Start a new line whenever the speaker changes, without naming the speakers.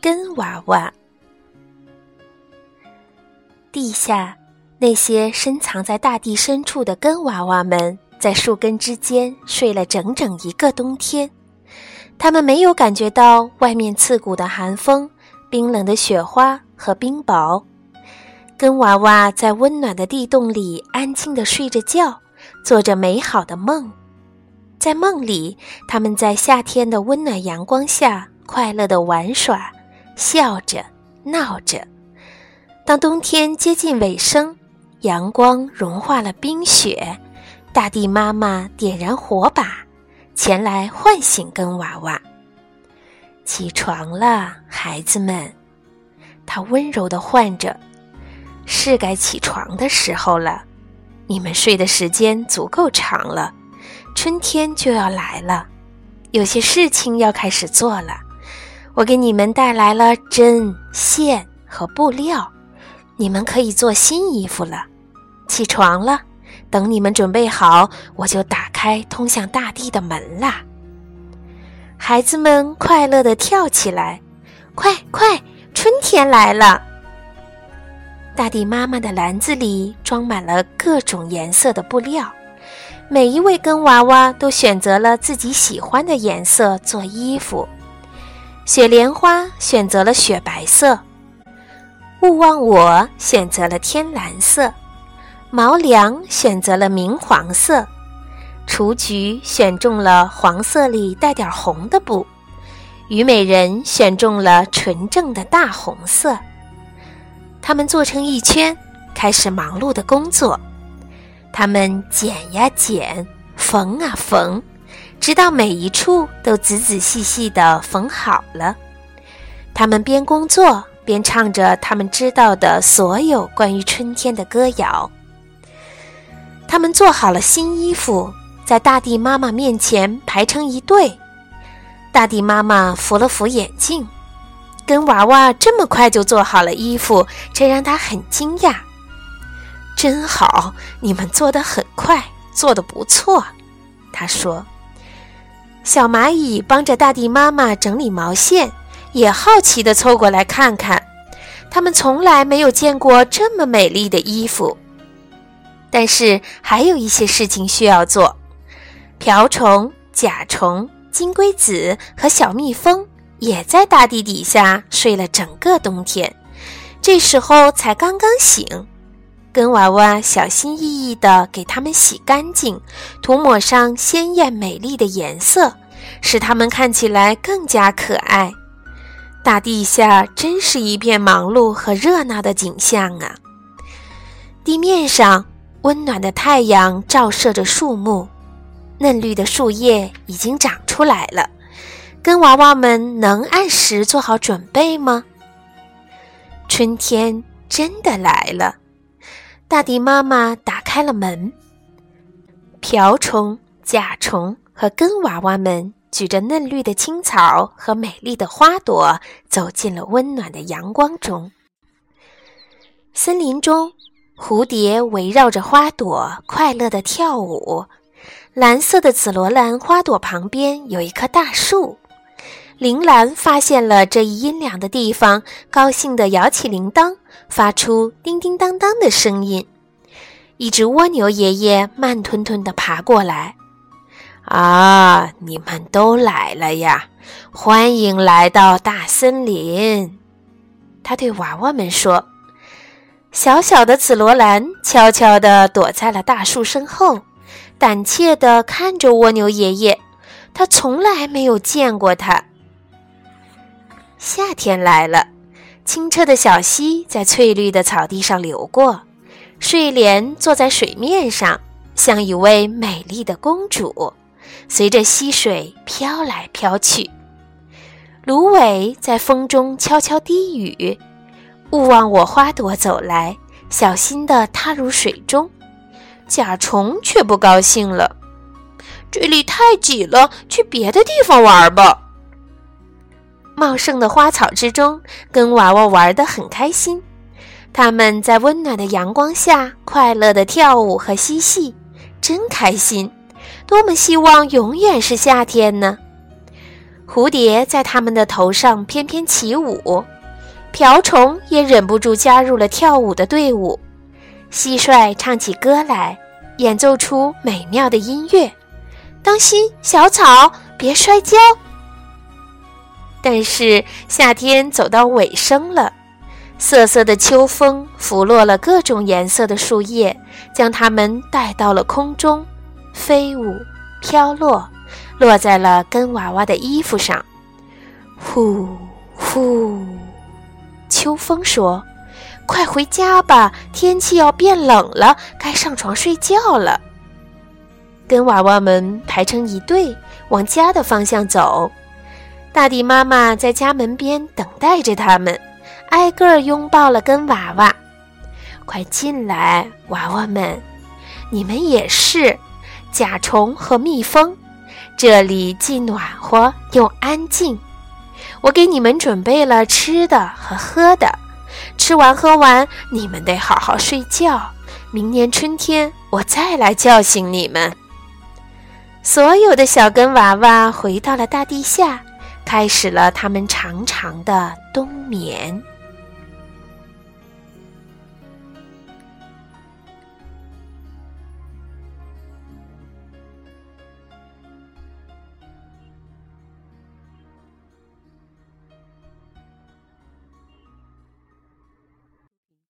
根娃娃，地下那些深藏在大地深处的根娃娃们，在树根之间睡了整整一个冬天。他们没有感觉到外面刺骨的寒风、冰冷的雪花和冰雹。根娃娃在温暖的地洞里安静地睡着觉，做着美好的梦。在梦里，他们在夏天的温暖阳光下快乐地玩耍。笑着，闹着。当冬天接近尾声，阳光融化了冰雪，大地妈妈点燃火把，前来唤醒根娃娃。起床了，孩子们，她温柔地唤着：“是该起床的时候了。你们睡的时间足够长了，春天就要来了，有些事情要开始做了。”我给你们带来了针线和布料，你们可以做新衣服了。起床了，等你们准备好，我就打开通向大地的门啦。孩子们快乐地跳起来，快快，春天来了！大地妈妈的篮子里装满了各种颜色的布料，每一位根娃娃都选择了自己喜欢的颜色做衣服。雪莲花选择了雪白色，勿忘我选择了天蓝色，毛梁选择了明黄色，雏菊选中了黄色里带点红的布，虞美人选中了纯正的大红色。他们坐成一圈，开始忙碌的工作。他们剪呀剪，缝啊缝。直到每一处都仔仔细细地缝好了，他们边工作边唱着他们知道的所有关于春天的歌谣。他们做好了新衣服，在大地妈妈面前排成一队。大地妈妈扶了扶眼镜，跟娃娃这么快就做好了衣服，这让他很惊讶。真好，你们做得很快，做得不错，他说。小蚂蚁帮着大地妈妈整理毛线，也好奇地凑过来看看。它们从来没有见过这么美丽的衣服。但是还有一些事情需要做。瓢虫、甲虫、金龟子和小蜜蜂也在大地底下睡了整个冬天，这时候才刚刚醒。根娃娃小心翼翼地给它们洗干净，涂抹上鲜艳美丽的颜色，使它们看起来更加可爱。大地下真是一片忙碌和热闹的景象啊！地面上，温暖的太阳照射着树木，嫩绿的树叶已经长出来了。根娃娃们能按时做好准备吗？春天真的来了。大地妈妈打开了门，瓢虫、甲虫和根娃娃们举着嫩绿的青草和美丽的花朵，走进了温暖的阳光中。森林中，蝴蝶围绕着花朵快乐地跳舞。蓝色的紫罗兰花朵旁边有一棵大树。铃兰发现了这一阴凉的地方，高兴地摇起铃铛，发出叮叮当当的声音。一只蜗牛爷爷慢吞吞地爬过来。“啊，你们都来了呀！欢迎来到大森林。”他对娃娃们说。小小的紫罗兰悄悄地躲在了大树身后，胆怯地看着蜗牛爷爷。他从来没有见过他。夏天来了，清澈的小溪在翠绿的草地上流过，睡莲坐在水面上，像一位美丽的公主，随着溪水飘来飘去。芦苇在风中悄悄低语：“勿忘我。”花朵走来，小心地踏入水中。甲虫却不高兴了：“这里太挤了，去别的地方玩吧。”茂盛的花草之中，跟娃娃玩得很开心。他们在温暖的阳光下快乐地跳舞和嬉戏，真开心！多么希望永远是夏天呢！蝴蝶在他们的头上翩翩起舞，瓢虫也忍不住加入了跳舞的队伍。蟋蟀唱起歌来，演奏出美妙的音乐。当心，小草，别摔跤！但是夏天走到尾声了，瑟瑟的秋风拂落了各种颜色的树叶，将它们带到了空中，飞舞飘落。落在了根娃娃的衣服上，呼呼。秋风说：“快回家吧，天气要变冷了，该上床睡觉了。”根娃娃们排成一队往家的方向走，大地妈妈在家门边等待着他们，挨个拥抱了根娃娃。快进来，娃娃们，你们也是甲虫和蜜蜂。这里既暖和又安静，我给你们准备了吃的和喝的，吃完喝完，你们得好好睡觉。明年春天我再来叫醒你们。所有的小根娃娃回到了大地下，开始了他们长长的冬眠。